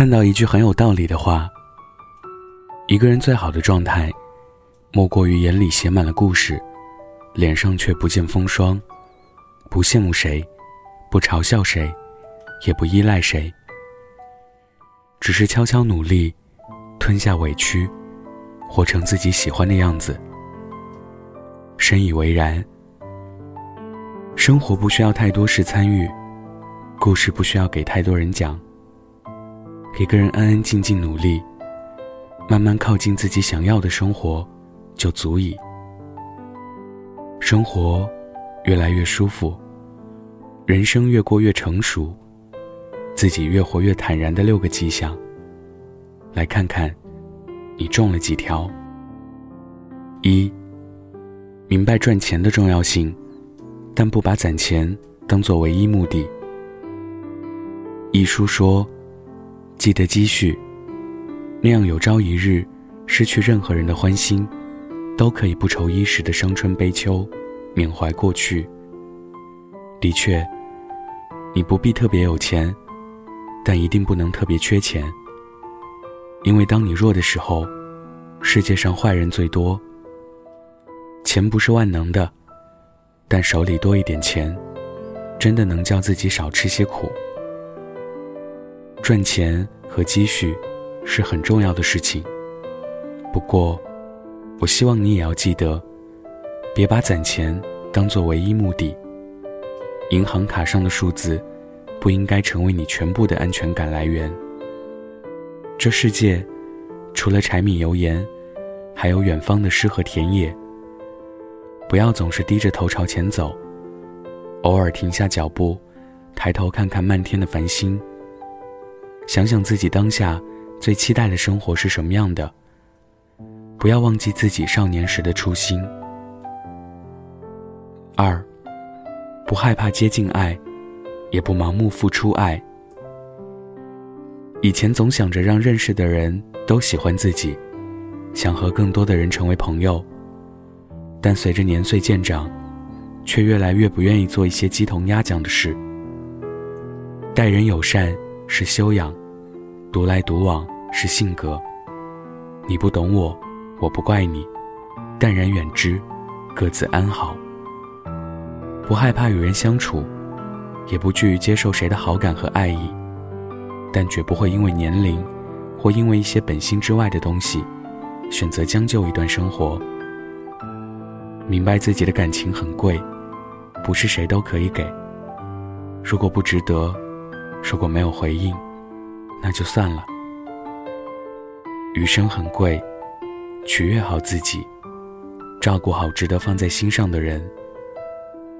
看到一句很有道理的话：一个人最好的状态，莫过于眼里写满了故事，脸上却不见风霜，不羡慕谁，不嘲笑谁，也不依赖谁，只是悄悄努力，吞下委屈，活成自己喜欢的样子。深以为然。生活不需要太多事参与，故事不需要给太多人讲。一个人安安静静努力，慢慢靠近自己想要的生活，就足以。生活越来越舒服，人生越过越成熟，自己越活越坦然的六个迹象。来看看，你中了几条？一，明白赚钱的重要性，但不把攒钱当做唯一目的。一书说。记得积蓄，那样有朝一日失去任何人的欢心，都可以不愁衣食的伤春悲秋，缅怀过去。的确，你不必特别有钱，但一定不能特别缺钱。因为当你弱的时候，世界上坏人最多。钱不是万能的，但手里多一点钱，真的能叫自己少吃些苦。赚钱和积蓄是很重要的事情，不过，我希望你也要记得，别把攒钱当做唯一目的。银行卡上的数字不应该成为你全部的安全感来源。这世界除了柴米油盐，还有远方的诗和田野。不要总是低着头朝前走，偶尔停下脚步，抬头看看漫天的繁星。想想自己当下最期待的生活是什么样的，不要忘记自己少年时的初心。二，不害怕接近爱，也不盲目付出爱。以前总想着让认识的人都喜欢自己，想和更多的人成为朋友，但随着年岁渐长，却越来越不愿意做一些鸡同鸭讲的事。待人友善。是修养，独来独往是性格。你不懂我，我不怪你，淡然远之，各自安好。不害怕与人相处，也不惧于接受谁的好感和爱意，但绝不会因为年龄，或因为一些本心之外的东西，选择将就一段生活。明白自己的感情很贵，不是谁都可以给。如果不值得。如果没有回应，那就算了。余生很贵，取悦好自己，照顾好值得放在心上的人，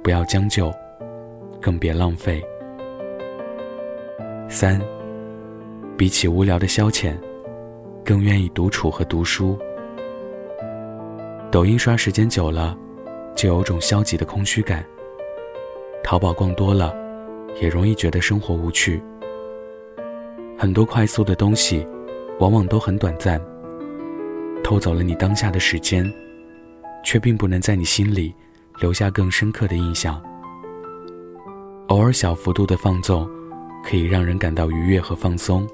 不要将就，更别浪费。三，比起无聊的消遣，更愿意独处和读书。抖音刷时间久了，就有种消极的空虚感。淘宝逛多了。也容易觉得生活无趣。很多快速的东西，往往都很短暂，偷走了你当下的时间，却并不能在你心里留下更深刻的印象。偶尔小幅度的放纵，可以让人感到愉悦和放松，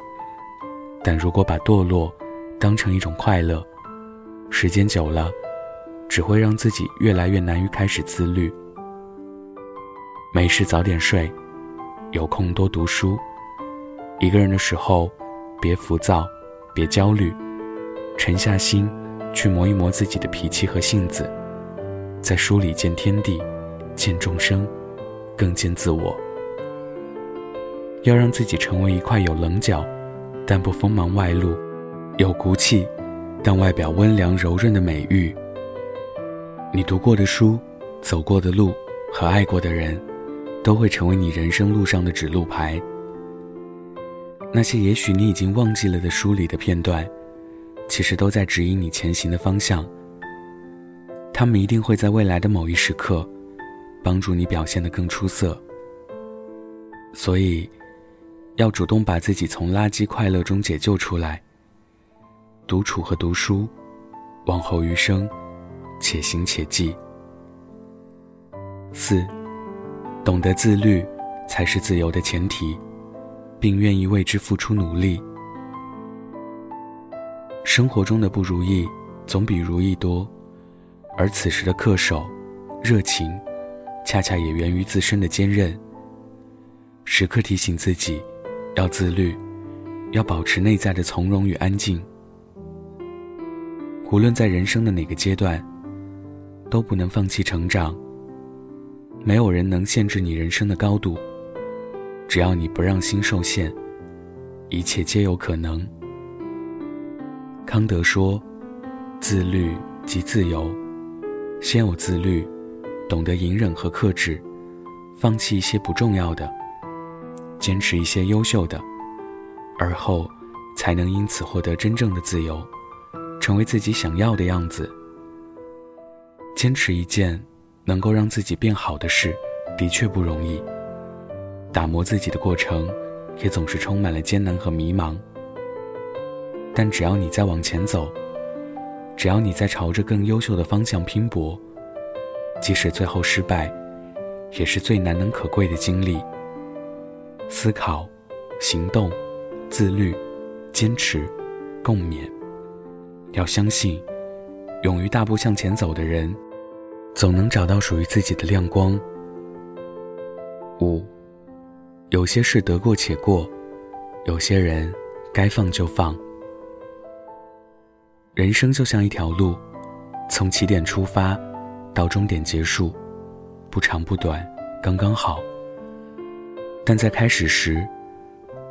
但如果把堕落当成一种快乐，时间久了，只会让自己越来越难于开始自律。没事早点睡。有空多读书，一个人的时候，别浮躁，别焦虑，沉下心，去磨一磨自己的脾气和性子，在书里见天地，见众生，更见自我。要让自己成为一块有棱角，但不锋芒外露，有骨气，但外表温良柔润的美玉。你读过的书，走过的路，和爱过的人。都会成为你人生路上的指路牌。那些也许你已经忘记了的书里的片段，其实都在指引你前行的方向。他们一定会在未来的某一时刻，帮助你表现得更出色。所以，要主动把自己从垃圾快乐中解救出来。独处和读书，往后余生，且行且记。四。懂得自律，才是自由的前提，并愿意为之付出努力，生活中的不如意总比如意多，而此时的恪守、热情，恰恰也源于自身的坚韧。时刻提醒自己，要自律，要保持内在的从容与安静。无论在人生的哪个阶段，都不能放弃成长。没有人能限制你人生的高度，只要你不让心受限，一切皆有可能。康德说：“自律即自由。先有自律，懂得隐忍和克制，放弃一些不重要的，坚持一些优秀的，而后才能因此获得真正的自由，成为自己想要的样子。坚持一件。”能够让自己变好的事，的确不容易。打磨自己的过程，也总是充满了艰难和迷茫。但只要你在往前走，只要你在朝着更优秀的方向拼搏，即使最后失败，也是最难能可贵的经历。思考、行动、自律、坚持、共勉。要相信，勇于大步向前走的人。总能找到属于自己的亮光。五，有些事得过且过，有些人该放就放。人生就像一条路，从起点出发，到终点结束，不长不短，刚刚好。但在开始时，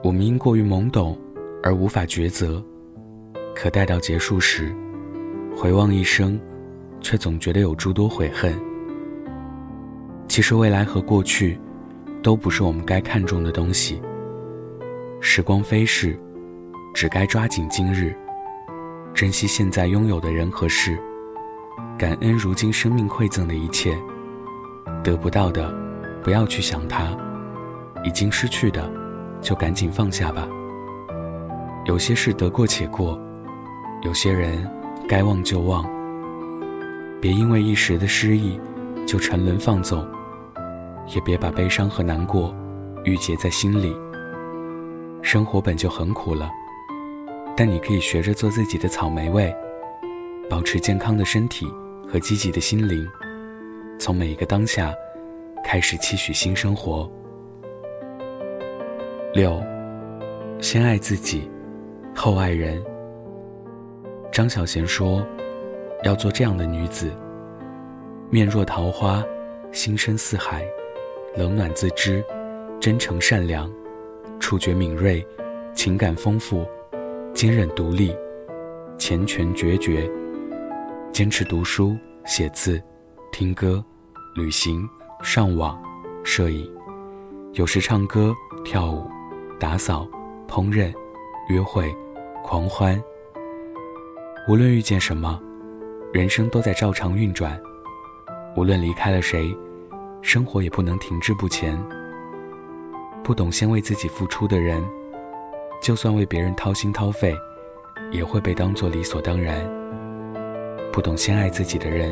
我们因过于懵懂而无法抉择；可待到结束时，回望一生。却总觉得有诸多悔恨。其实未来和过去，都不是我们该看重的东西。时光飞逝，只该抓紧今日，珍惜现在拥有的人和事，感恩如今生命馈赠的一切。得不到的，不要去想它；已经失去的，就赶紧放下吧。有些事得过且过，有些人该忘就忘。别因为一时的失意，就沉沦放纵；也别把悲伤和难过郁结在心里。生活本就很苦了，但你可以学着做自己的草莓味，保持健康的身体和积极的心灵，从每一个当下开始期许新生活。六，先爱自己，后爱人。张小娴说。要做这样的女子，面若桃花，心深似海，冷暖自知，真诚善良，触觉敏锐，情感丰富，坚韧独立，缱绻决绝，坚持读书、写字、听歌、旅行、上网、摄影，有时唱歌、跳舞、打扫、烹饪、约会、狂欢。无论遇见什么。人生都在照常运转，无论离开了谁，生活也不能停滞不前。不懂先为自己付出的人，就算为别人掏心掏肺，也会被当作理所当然。不懂先爱自己的人，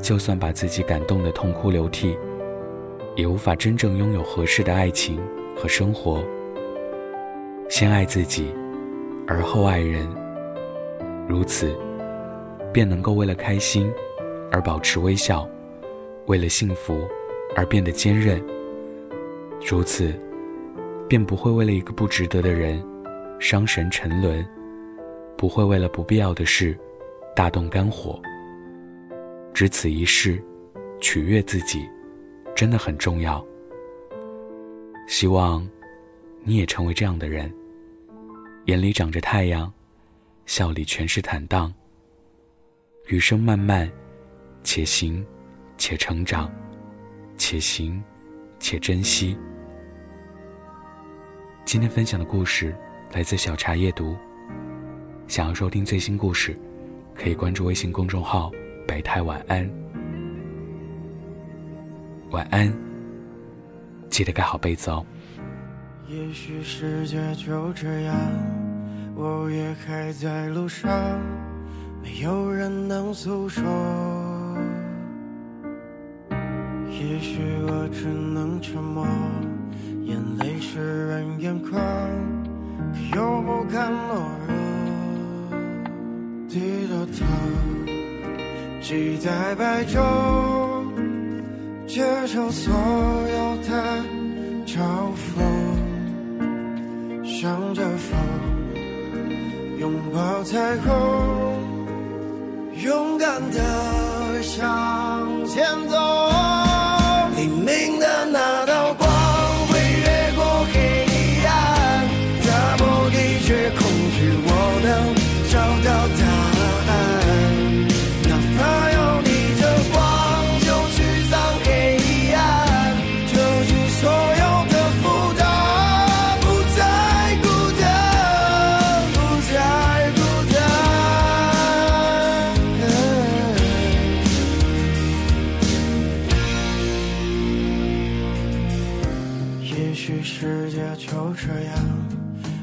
就算把自己感动得痛哭流涕，也无法真正拥有合适的爱情和生活。先爱自己，而后爱人，如此。便能够为了开心而保持微笑，为了幸福而变得坚韧。如此，便不会为了一个不值得的人伤神沉沦，不会为了不必要的事大动肝火。只此一事，取悦自己，真的很重要。希望你也成为这样的人，眼里长着太阳，笑里全是坦荡。余生漫漫，且行且成长，且行且珍惜。今天分享的故事来自小茶夜读。想要收听最新故事，可以关注微信公众号“百态晚安”。晚安，记得盖好被子哦。也许世界就这样，我也还在路上。没有人能诉说，也许我只能沉默，眼泪湿润眼眶，可又不敢懦弱。低着头，期待白昼，接受所有的嘲讽，向着风，拥抱彩虹，勇敢的向前走。能找到答案。哪怕要逆着光，就驱散黑暗，就去所有的负担，不再孤单，不再孤单。也许世界就这样，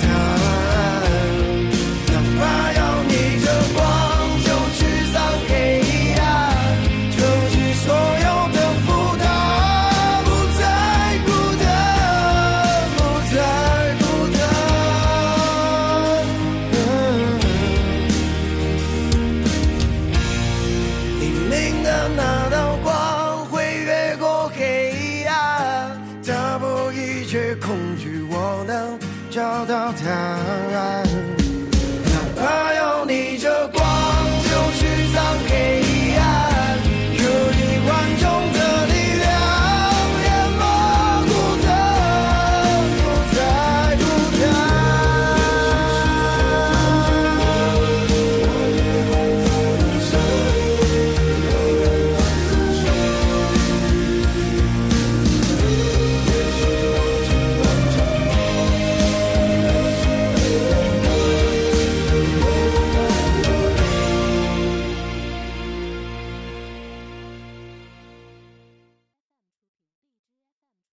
找